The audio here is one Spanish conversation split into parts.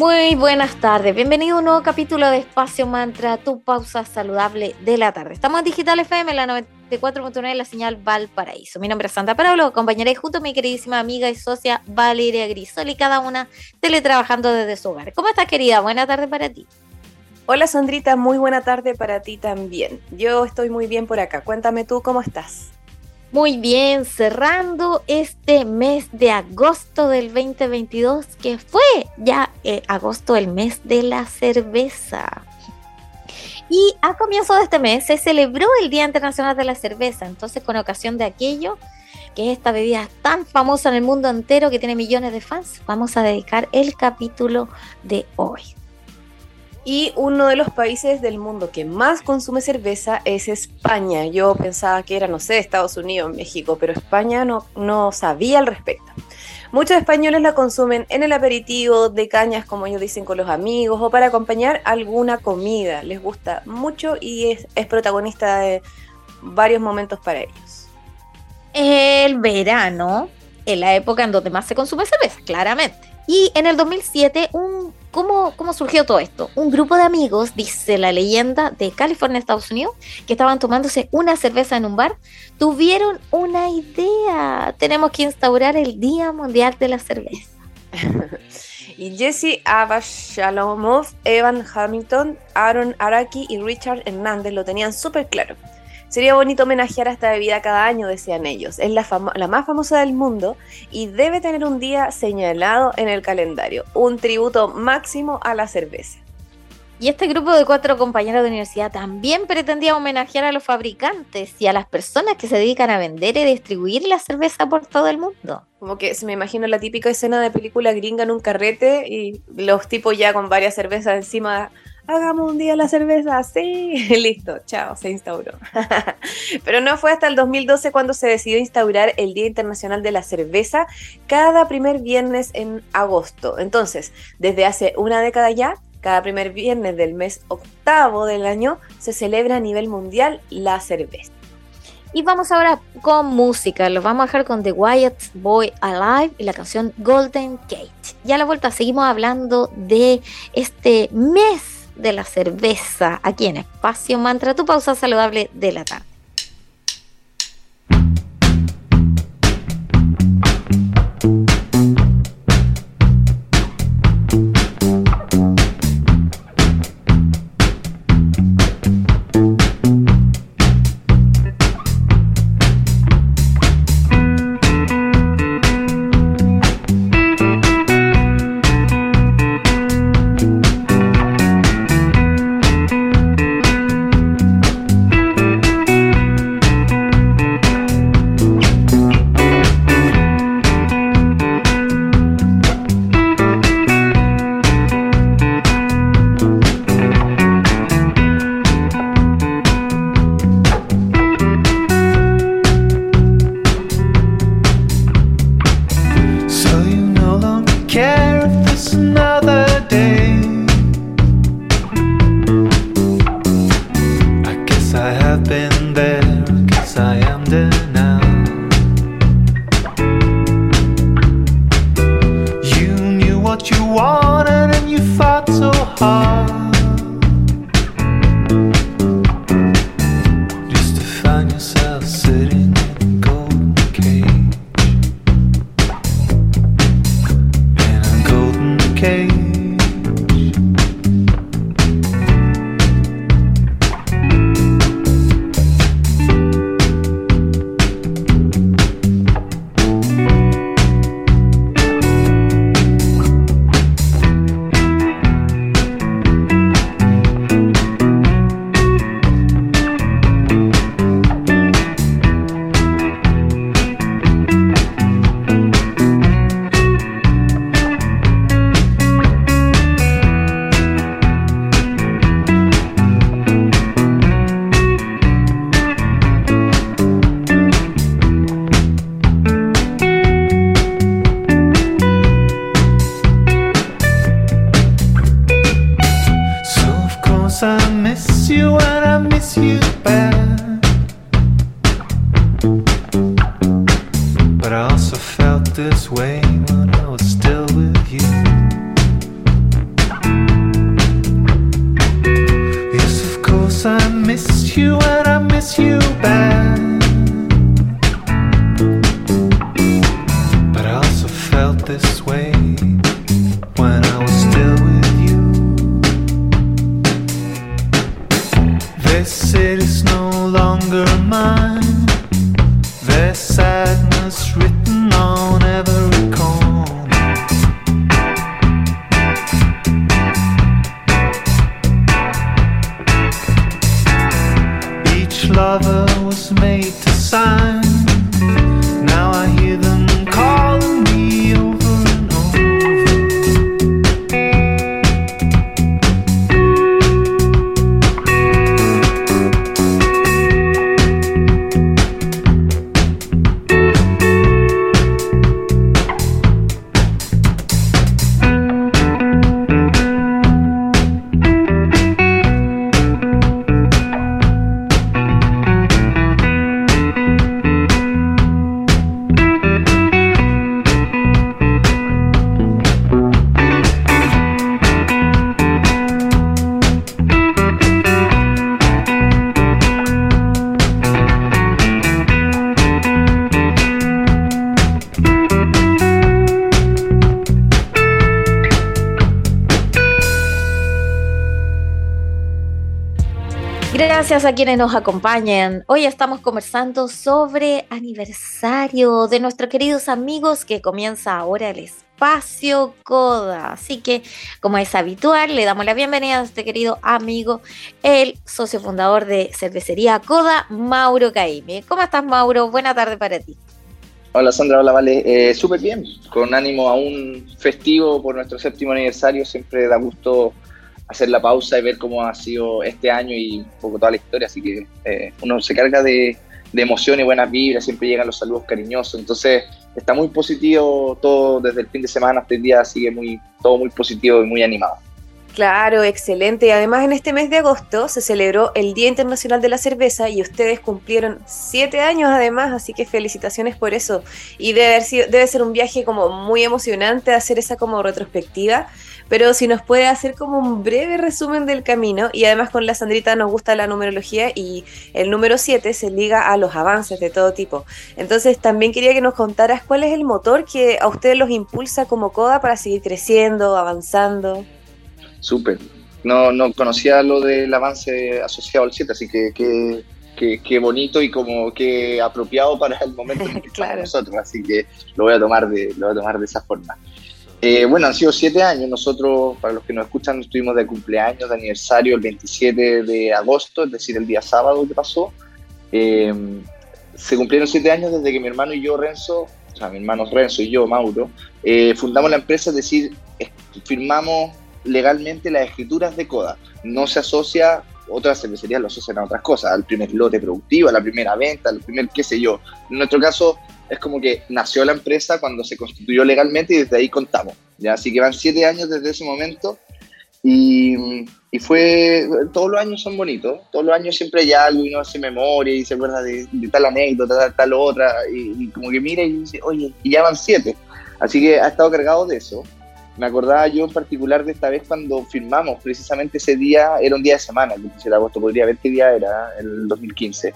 Muy buenas tardes, bienvenido a un nuevo capítulo de Espacio Mantra, tu pausa saludable de la tarde. Estamos en Digital FM, la 94.9, la señal Valparaíso. Mi nombre es Santa Pablo, acompañaré junto a mi queridísima amiga y socia Valeria Grisoli, cada una teletrabajando desde su hogar. ¿Cómo estás, querida? Buena tarde para ti. Hola, Sandrita, muy buena tarde para ti también. Yo estoy muy bien por acá. Cuéntame tú cómo estás. Muy bien, cerrando este mes de agosto del 2022, que fue ya eh, agosto el mes de la cerveza. Y a comienzo de este mes se celebró el Día Internacional de la Cerveza, entonces con ocasión de aquello, que es esta bebida tan famosa en el mundo entero que tiene millones de fans, vamos a dedicar el capítulo de hoy. Y uno de los países del mundo que más consume cerveza es España. Yo pensaba que era, no sé, Estados Unidos, México, pero España no, no sabía al respecto. Muchos españoles la consumen en el aperitivo de cañas, como ellos dicen, con los amigos o para acompañar alguna comida. Les gusta mucho y es, es protagonista de varios momentos para ellos. El verano, en la época en donde más se consume cerveza, claramente. Y en el 2007 un ¿Cómo, ¿Cómo surgió todo esto? Un grupo de amigos, dice la leyenda, de California, Estados Unidos, que estaban tomándose una cerveza en un bar, tuvieron una idea. Tenemos que instaurar el Día Mundial de la Cerveza. y Jesse Abashalomov, Evan Hamilton, Aaron Araki y Richard Hernández lo tenían súper claro. Sería bonito homenajear a esta bebida cada año, decían ellos. Es la, la, más famosa del mundo y debe tener un día señalado en el calendario, un tributo máximo a la cerveza. Y este grupo de cuatro compañeros de universidad también pretendía homenajear a los fabricantes y a las personas que se dedican a vender y distribuir la cerveza por todo el mundo. Como que se me imagino la típica escena de película gringa en un carrete y los tipos ya con varias cervezas encima hagamos un día la cerveza, sí, listo, chao, se instauró. Pero no fue hasta el 2012 cuando se decidió instaurar el Día Internacional de la Cerveza cada primer viernes en agosto. Entonces, desde hace una década ya, cada primer viernes del mes octavo del año se celebra a nivel mundial la cerveza. Y vamos ahora con música. Los vamos a dejar con The Wyatt Boy Alive y la canción Golden Gate. Ya la vuelta seguimos hablando de este mes de la cerveza aquí en Espacio Mantra, tu pausa saludable de la tarde. This way Gracias a quienes nos acompañan. Hoy estamos conversando sobre aniversario de nuestros queridos amigos que comienza ahora el espacio Coda. Así que, como es habitual, le damos la bienvenida a este querido amigo, el socio fundador de Cervecería Coda, Mauro Caime. ¿Cómo estás, Mauro? Buena tarde para ti. Hola Sandra, hola Vale, eh, súper bien, con ánimo aún festivo por nuestro séptimo aniversario, siempre da gusto hacer la pausa y ver cómo ha sido este año y un poco toda la historia, así que eh, uno se carga de, de emoción y buenas vibras, siempre llegan los saludos cariñosos, entonces está muy positivo todo desde el fin de semana hasta el día, sigue muy, todo muy positivo y muy animado. Claro, excelente. Y además en este mes de agosto se celebró el Día Internacional de la Cerveza y ustedes cumplieron siete años además, así que felicitaciones por eso. Y debe, haber sido, debe ser un viaje como muy emocionante hacer esa como retrospectiva. Pero si nos puede hacer como un breve resumen del camino, y además con la Sandrita nos gusta la numerología y el número 7 se liga a los avances de todo tipo. Entonces también quería que nos contaras cuál es el motor que a ustedes los impulsa como CODA para seguir creciendo, avanzando. Súper. No, no conocía lo del avance asociado al 7, así que qué que, que bonito y como que apropiado para el momento en que Claro. estamos nosotros, así que lo voy a tomar de, lo voy a tomar de esa forma. Eh, bueno, han sido siete años. Nosotros, para los que nos escuchan, estuvimos de cumpleaños, de aniversario el 27 de agosto, es decir, el día sábado que pasó. Eh, se cumplieron siete años desde que mi hermano y yo, Renzo, o sea, mi hermano Renzo y yo, Mauro, eh, fundamos la empresa, es decir, firmamos legalmente las escrituras de CODA. No se asocia, otras cervecerías lo asocian a otras cosas, al primer lote productivo, a la primera venta, al primer qué sé yo. En nuestro caso es como que nació la empresa cuando se constituyó legalmente y desde ahí contamos. ¿ya? Así que van siete años desde ese momento y, y fue, todos los años son bonitos, todos los años siempre hay algo y uno hace memoria y se acuerda de, de tal anécdota, tal, otra y, y como que mira y dice, oye, y ya van siete. Así que ha estado cargado de eso. Me acordaba yo en particular de esta vez cuando firmamos, precisamente ese día, era un día de semana, el 27 de agosto, podría ver qué día era, el 2015.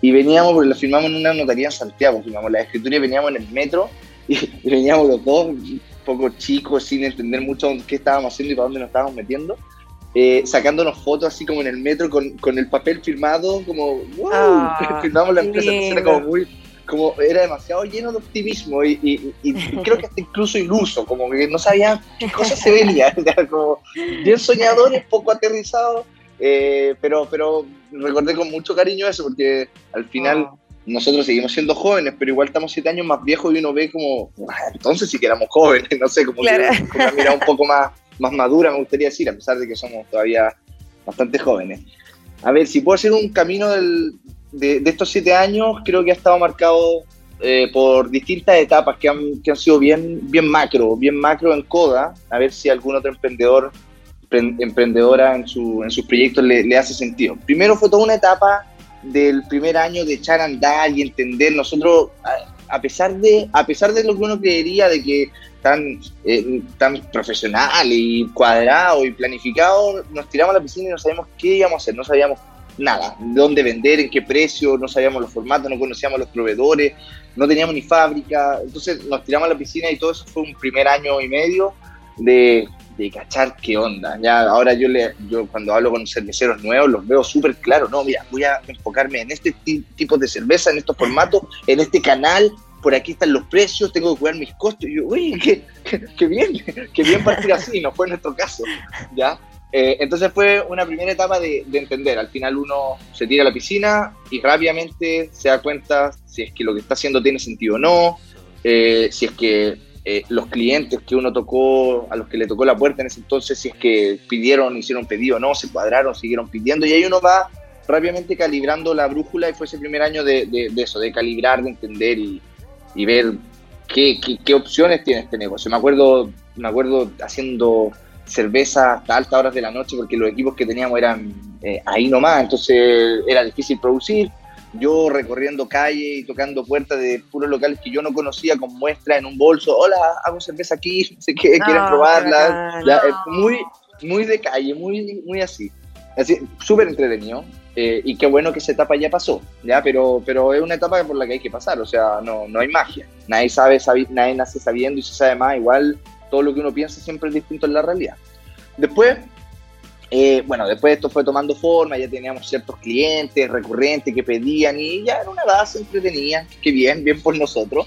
Y veníamos, porque lo firmamos en una notaría en Santiago, firmamos la escritura y veníamos en el metro y, y veníamos los dos, un poco chicos, sin entender mucho qué estábamos haciendo y para dónde nos estábamos metiendo, eh, sacándonos fotos así como en el metro con, con el papel firmado, como, wow, Ah, firmamos la empresa, entonces era lindo. como muy, como era demasiado lleno de optimismo y, y- y creo que hasta incluso iluso, como que no sabía qué cosas se venía, era como bien soñadores, poco aterrizados, eh, pero, pero recordé con mucho cariño eso porque al final Oh. nosotros seguimos siendo jóvenes, pero igual estamos siete años más viejos y uno ve como, "Ah, entonces sí que éramos jóvenes, no sé, como Claro. que con una mirada un poco más, más madura, me gustaría decir, a pesar de que somos todavía bastante jóvenes. A ver, si puedo hacer un camino del- de, estos siete años, creo que ha estado marcado eh, por distintas etapas que han, que han sido bien, bien macro, bien macro en CODA, a ver si algún otro emprendedor, empren- emprendedora en, su, en sus proyectos le, hace sentido. Primero fue toda una etapa del primer año de echar a andar y entender. Nosotros, a pesar de, a pesar de lo que uno creería de que tan, eh, tan profesional y cuadrado y planificado, nos tiramos a la piscina y no sabíamos qué íbamos a hacer, no sabíamos nada, dónde vender, en qué precio, no sabíamos los formatos, no conocíamos los proveedores, no teníamos ni fábrica, entonces nos tiramos a la piscina y todo eso fue un primer año y medio de, de cachar qué onda. Ya ahora yo le, yo cuando hablo con cerveceros nuevos los veo súper claro, no, mira, voy a enfocarme en este tipo de cerveza, en estos formatos, en este canal, por aquí están los precios, tengo que cuidar mis costos. Y yo, uy, qué, qué, bien, qué bien partir así, no fue nuestro caso, ¿ya? Eh, entonces fue una primera etapa de, de, entender. Al final uno se tira a la piscina y rápidamente se da cuenta si es que lo que está haciendo tiene sentido o no, eh, si es que eh, los clientes que uno tocó, a los que le tocó la puerta en ese entonces, si es que pidieron, hicieron pedido o no, se cuadraron, siguieron pidiendo, y ahí uno va rápidamente calibrando la brújula y fue ese primer año de, eso, de calibrar, de entender y, ver qué, qué, qué, opciones tiene este negocio. Me acuerdo, me acuerdo haciendo cerveza hasta altas horas de la noche porque los equipos que teníamos eran eh, ahí nomás, entonces era difícil producir yo recorriendo calle y tocando puertas de puros locales que yo no conocía con muestra en un bolso, hola, hago cerveza aquí, sé qué, no, quieren probarla, no, ya, no. muy, muy de calle, muy, muy así, así súper entretenido. Eh, y qué bueno que esa etapa ya pasó, ¿ya? Pero, pero es una etapa por la que hay que pasar, o sea, no, no hay magia. Nadie sabe, sabe, nadie nace sabiendo y se sabe más, igual todo lo que uno piensa siempre es distinto en la realidad. Después, eh, bueno, después esto fue tomando forma, ya teníamos ciertos clientes recurrentes que pedían y ya era una base entretenida, que bien, bien por nosotros.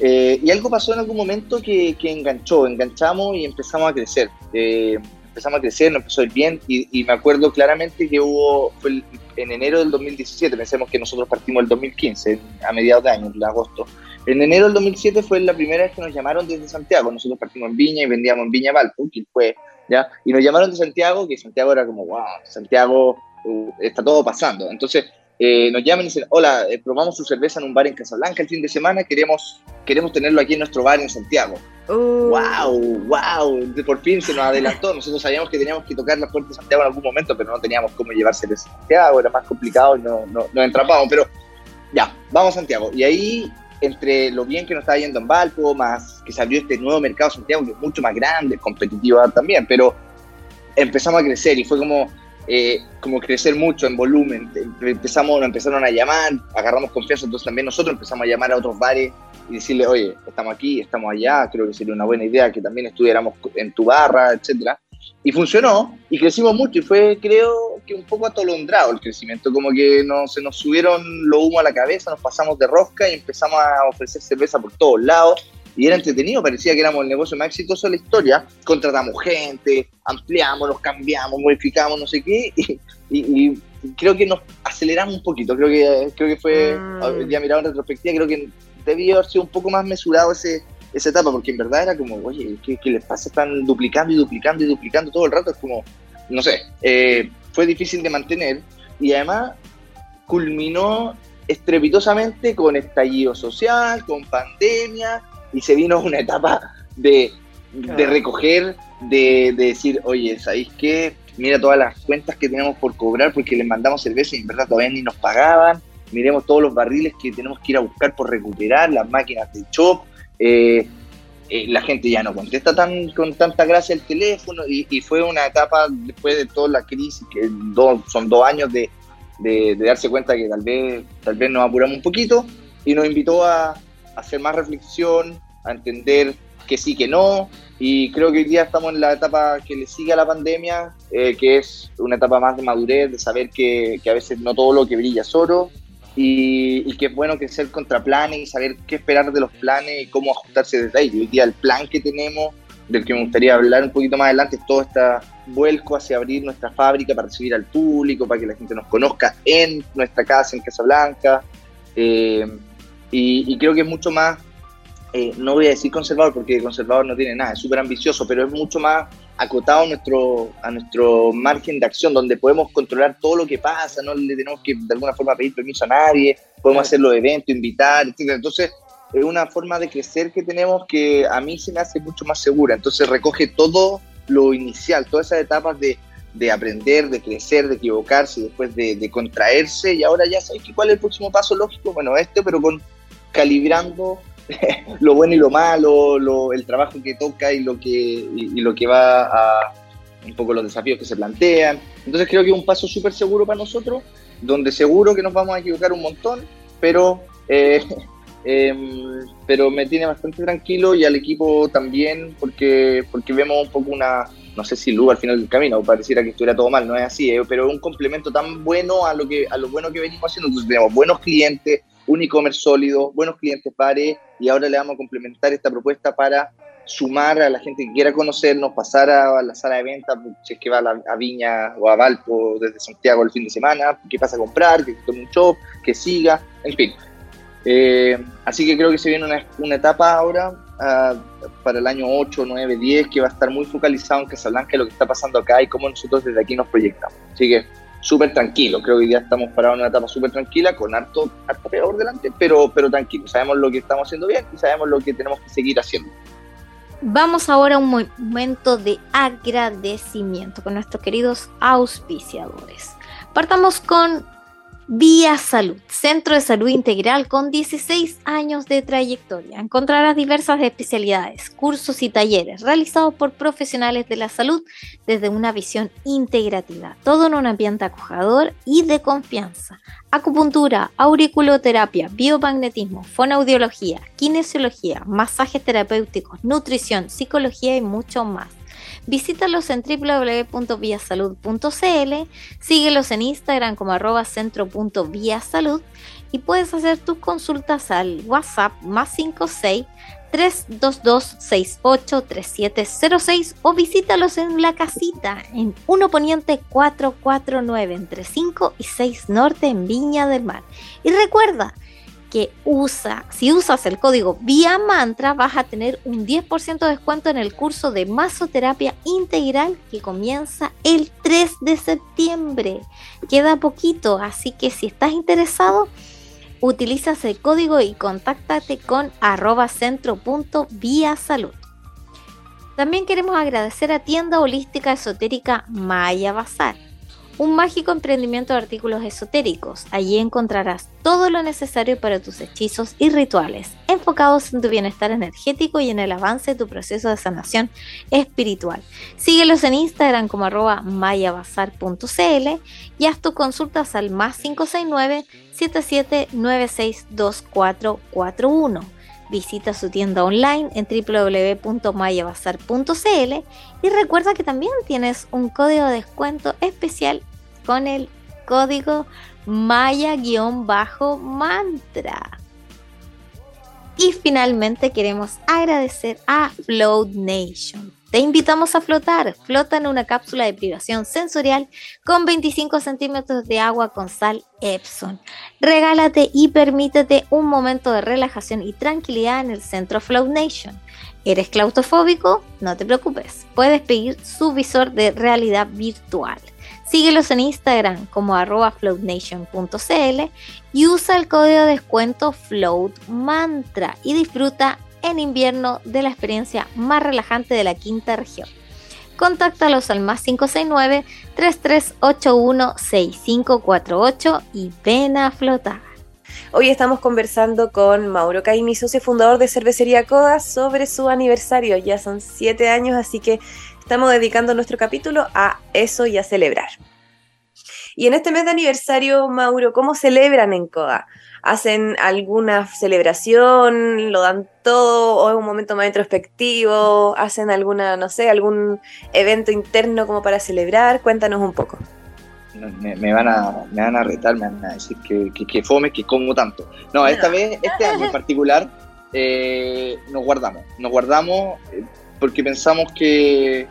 Eh, y algo pasó en algún momento que, que, enganchó, enganchamos y empezamos a crecer. Eh, empezamos a crecer, nos empezó a ir bien y, y, me acuerdo claramente que hubo, fue en enero del 2017, pensemos que nosotros partimos el 2015, a mediados de año, en agosto. En enero del 2007 fue la primera vez que nos llamaron desde Santiago, nosotros partimos en Viña y vendíamos en Viña Valpo, que fue ¿ya? Y nos llamaron de Santiago, que Santiago era como, wow, Santiago uh, está todo pasando. Entonces eh, nos llaman y dicen, hola, eh, probamos su cerveza en un bar en Casablanca el fin de semana, queremos, queremos tenerlo aquí en nuestro bar en Santiago. Uh. ¡Wow! ¡Wow! Por fin se nos adelantó. Nosotros sabíamos que teníamos que tocar la puerta de Santiago en algún momento, pero no teníamos cómo llevarse de Santiago, era más complicado y no, no, nos entrapamos. Pero ya, vamos a Santiago. Y ahí entre lo bien que nos estaba yendo en Valpo, más que se abrió este nuevo mercado Santiago, que es mucho más grande, competitivo también, pero empezamos a crecer y fue como, eh, como crecer mucho en volumen. Empezamos, empezaron a llamar, agarramos confianza, entonces también nosotros empezamos a llamar a otros bares y decirle, oye, estamos aquí, estamos allá, creo que sería una buena idea que también estuviéramos en tu barra, etcétera. Y funcionó, y crecimos mucho, y fue, creo, que un poco atolondrado el crecimiento, como que no, se nos subieron lo humo a la cabeza, nos pasamos de rosca y empezamos a ofrecer cerveza por todos lados, y era entretenido, parecía que éramos el negocio más exitoso de la historia, contratamos gente, ampliamos, nos cambiamos, modificamos, no sé qué, y, y, y creo que nos aceleramos un poquito, creo que, creo que fue, mm. ya mirado en retrospectiva, creo que debió haber sido un poco más mesurado ese, esa etapa, porque en verdad era como, oye, ¿qué, qué les pasa? Están duplicando y duplicando y duplicando todo el rato, es como, no sé, eh, fue difícil de mantener y además culminó estrepitosamente con estallido social, con pandemia y se vino una etapa de, de recoger, de, de, decir, oye, ¿sabéis qué? Mira todas las cuentas que tenemos por cobrar porque les mandamos cerveza y en verdad todavía ni nos pagaban. Miremos todos los barriles que tenemos que ir a buscar por recuperar, las máquinas de chop. Eh, eh, la gente ya no contesta tan, con tanta gracia el teléfono y, fue una etapa después de toda la crisis, que do, son dos años de, de, darse cuenta que tal vez, tal vez nos apuramos un poquito y nos invitó a, a, hacer más reflexión, a entender que sí, que no. Y creo que hoy día estamos en la etapa que le sigue a la pandemia, eh, que es una etapa más de madurez, de saber que, que a veces no todo lo que brilla es oro, y, y, que es bueno crecer contra planes y saber qué esperar de los planes y cómo ajustarse desde ahí. Hoy día el plan que tenemos, del que me gustaría hablar un poquito más adelante, es todo este vuelco hacia abrir nuestra fábrica para recibir al público, para que la gente nos conozca en nuestra casa, en Casablanca. Eh, y, creo que es mucho más, eh, no voy a decir conservador porque conservador no tiene nada, es súper ambicioso, pero es mucho más acotado a nuestro, a nuestro margen de acción, donde podemos controlar todo lo que pasa, no le tenemos que de alguna forma pedir permiso a nadie, podemos hacer los eventos, invitar, etc. Entonces, es una forma de crecer que tenemos que a mí se me hace mucho más segura. Entonces, recoge todo lo inicial, todas esas etapas de, de aprender, de crecer, de equivocarse, después de, de contraerse, y ahora ya sabes cuál es el próximo paso lógico, bueno, este, pero con calibrando lo bueno y lo malo, lo- el trabajo que toca y lo que, y, y lo que va a un poco los desafíos que se plantean. Entonces creo que es un paso súper seguro para nosotros, donde seguro que nos vamos a equivocar un montón, pero, eh, em, pero me tiene bastante tranquilo y al equipo también, porque, porque vemos un poco una, no sé si luz al final del camino, pareciera que estuviera todo mal, no es así, eh, pero es un complemento tan bueno a lo, que, a lo bueno que venimos haciendo. Entonces tenemos buenos clientes, un e-commerce sólido, buenos clientes pares, y ahora le vamos a complementar esta propuesta para sumar a la gente que quiera conocernos, pasar a la sala de venta, si es que va a, la- a Viña o a Valpo desde Santiago el fin de semana, que pasa a comprar, que tome un shop, que siga, en fin. Eh, así que creo que se viene una, una etapa ahora ah, para el año 8, 9, 10 que va a estar muy focalizado en Casablanca y lo que está pasando acá y cómo nosotros desde aquí nos proyectamos. Así que súper tranquilo, creo que hoy día estamos parados en una etapa súper tranquila, con harto, harto peor delante, pero, pero tranquilo, sabemos lo que estamos haciendo bien y sabemos lo que tenemos que seguir haciendo. Vamos ahora a un mo- momento de agradecimiento con nuestros queridos auspiciadores. Partamos con Vía Salud, Centro de Salud Integral con 16 años de trayectoria. Encontrarás diversas especialidades, cursos y talleres realizados por profesionales de la salud desde una visión integrativa, todo en un ambiente acogedor y de confianza. Acupuntura, auriculoterapia, biomagnetismo, fonoaudiología, kinesiología, masajes terapéuticos, nutrición, psicología y mucho más. Visítalos en www.viasalud.cl, síguelos en Instagram como arroba centro.viasalud y puedes hacer tus consultas al WhatsApp más 56 322 683706 o visítalos en la casita en 1 Poniente 449 entre 5 y 6 Norte en Viña del Mar. Y recuerda que usa, si usas el código Vía Mantra, vas a tener un 10% de descuento en el curso de masoterapia integral que comienza el 3 de septiembre. Queda poquito, así que si estás interesado, utilizas el código y contáctate con arroba centro.viasalud. También queremos agradecer a tienda holística esotérica Maya Bazar un mágico emprendimiento de artículos esotéricos. Allí encontrarás todo lo necesario para tus hechizos y rituales, enfocados en tu bienestar energético y en el avance de tu proceso de sanación espiritual. Síguelos en Instagram como arroba mayabazar.cl y haz tus consultas al más 569 77962441. Visita su tienda online en www.mayabazar.cl y recuerda que también tienes un código de descuento especial con el código Maya-mantra. Y finalmente queremos agradecer a Float Nation. Te invitamos a flotar. Flota en una cápsula de privación sensorial con 25 centímetros de agua con sal Epson. Regálate y permítete un momento de relajación y tranquilidad en el centro Float Nation. ¿Eres claustrofóbico? No te preocupes. Puedes pedir su visor de realidad virtual. Síguelos en Instagram como floatnation.cl y usa el código de descuento FloatMantra y disfruta en invierno de la experiencia más relajante de la quinta región. Contáctalos al más 569-3381-6548 y ven a flotar. Hoy estamos conversando con Mauro Caimi, socio fundador de Cervecería Coda, sobre su aniversario. Ya son siete años, así que estamos dedicando nuestro capítulo a eso y a celebrar. Y en este mes de aniversario, Mauro, ¿cómo celebran en Coda? ¿Hacen alguna celebración? ¿Lo dan todo? ¿O es un momento más introspectivo? ¿Hacen alguna, no sé, algún evento interno como para celebrar? Cuéntanos un poco. Me, me van a, me van a retar, me van a decir que, que, que fome, que como tanto. No, esta vez, este año en particular, eh, nos guardamos. Nos guardamos eh, porque pensamos que, eh,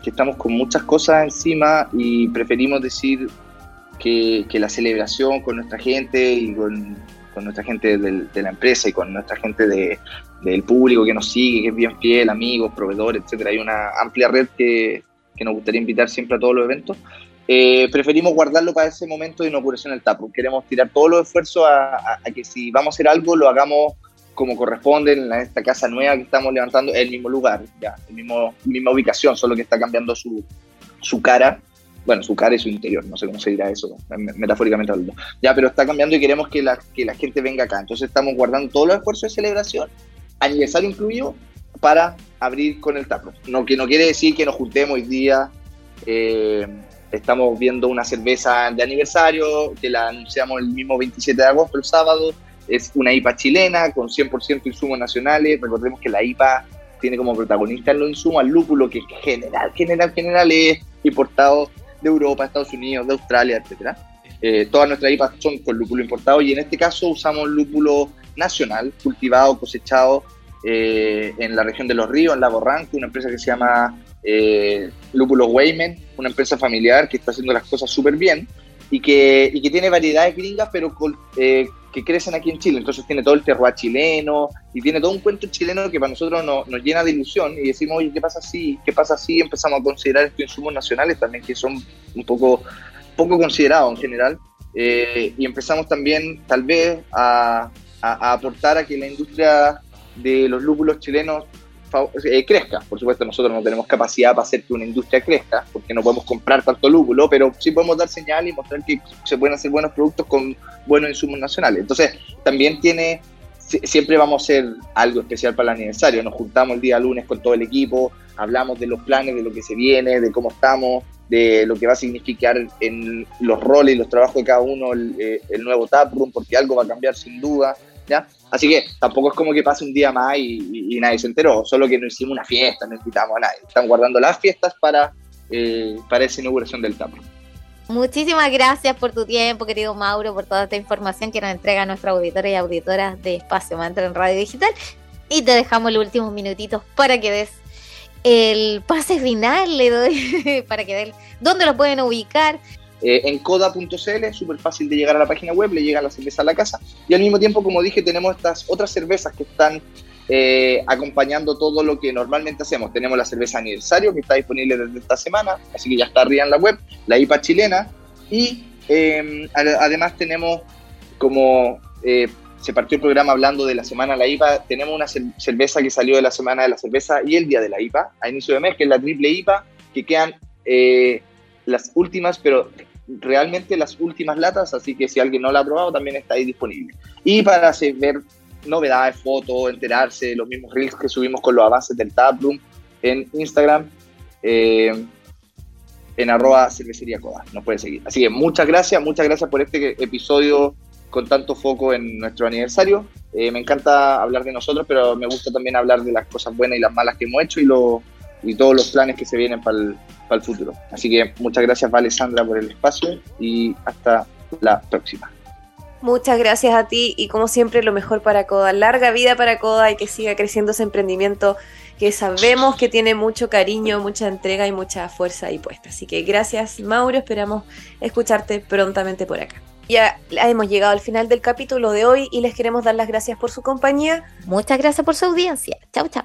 que estamos con muchas cosas encima y preferimos decir que, que la celebración con nuestra gente y con, con nuestra gente del, de la empresa y con nuestra gente de, del público que nos sigue, que es bien fiel, amigos, proveedores, etcétera. Hay una amplia red que, que nos gustaría invitar siempre a todos los eventos. Eh, preferimos guardarlo para ese momento de inauguración del TAPO. Queremos tirar todos los esfuerzos a, a, a, que si vamos a hacer algo, lo hagamos como corresponde en esta casa nueva que estamos levantando, el mismo lugar, ya, el mismo, misma ubicación, solo que está cambiando su, su cara. Bueno, su cara y su interior, no sé cómo se dirá eso, metafóricamente hablando. Ya, pero está cambiando y queremos que la, que la gente venga acá. Entonces estamos guardando todos los esfuerzos de celebración, aniversario incluido, para abrir con el tapo. No, que no quiere decir que nos juntemos hoy día. Eh, estamos viendo una cerveza de aniversario, que la anunciamos el mismo 27 de agosto, el sábado. Es una IPA chilena con 100% insumos nacionales. Recordemos que la IPA tiene como protagonista en los insumos al lúpulo, que general, general, general es importado de Europa, Estados Unidos, de Australia, etcétera. Eh, todas nuestras IPAs son con lúpulo importado y en este caso usamos lúpulo nacional, cultivado, cosechado eh, en la región de Los Ríos, en Lago Ranco, una empresa que se llama eh, Lúpulo Weyman, una empresa familiar que está haciendo las cosas súper bien y que, y que tiene variedades gringas, pero eh, que crecen aquí en Chile. Entonces tiene todo el terroir chileno y tiene todo un cuento chileno que para nosotros nos llena de ilusión y decimos, oye, ¿qué pasa si, qué pasa si empezamos a considerar estos insumos nacionales también, que son un poco, poco considerados en general? y empezamos también tal vez a, a aportar a que la industria de los lúpulos chilenos eh, crezca. Por supuesto, nosotros no tenemos capacidad para hacer que una industria crezca, porque no podemos comprar tanto lúpulo, pero sí podemos dar señal y mostrar que se pueden hacer buenos productos con buenos insumos nacionales. Entonces, también tiene, siempre vamos a hacer algo especial para el aniversario. Nos juntamos el día lunes con todo el equipo, hablamos de los planes, de lo que se viene, de cómo estamos, de lo que va a significar en los roles y los trabajos de cada uno el, eh, el nuevo taproom, porque algo va a cambiar sin duda. Así que tampoco es como que pase un día más y, nadie se enteró, solo que no hicimos una fiesta, no invitamos a nadie. Están guardando las fiestas para, eh, para esa inauguración del TAP. Muchísimas gracias por tu tiempo, querido Mauro, por toda esta información que nos entrega nuestra auditora y auditoras de Espacio Mantra en Radio Digital. Y te dejamos los últimos minutitos para que des el pase final, le doy para que den dónde lo pueden ubicar, eh, en coda.cl es súper fácil de llegar a la página web, le llega la cerveza a la casa. Y al mismo tiempo, como dije, tenemos estas otras cervezas que están eh, acompañando todo lo que normalmente hacemos. Tenemos la cerveza aniversario que está disponible desde esta semana, así que ya está arriba en la web, la IPA chilena. Y em, además tenemos, como eh, se partió el programa hablando de la semana de la IPA, tenemos una cerveza que salió de la semana de la cerveza y el día de la IPA, a inicio de mes, que es la triple IPA, que quedan las últimas, pero realmente las últimas latas, así que si alguien no la ha probado también está ahí disponible. Y para ver novedades, fotos, enterarse los mismos reels que subimos con los avances del Taproom en Instagram, eh, en arroba cervecería coda, nos puede seguir. Así que muchas gracias, muchas gracias por este episodio con tanto foco en nuestro aniversario. Eh, me encanta hablar de nosotros, pero me gusta también hablar de las cosas buenas y las malas que hemos hecho y, lo, y todos los planes que se vienen para el, para el futuro. Así que muchas gracias, Alessandra, por el espacio y hasta la próxima. Muchas gracias a ti y como siempre lo mejor para Coda. Larga vida para Coda y que siga creciendo ese emprendimiento que sabemos que tiene mucho cariño, mucha entrega y mucha fuerza ahí puesta. Así que gracias Mauro, esperamos escucharte prontamente por acá. Ya hemos llegado al final del capítulo de hoy y les queremos dar las gracias por su compañía. Muchas gracias por su audiencia. Chau, chau.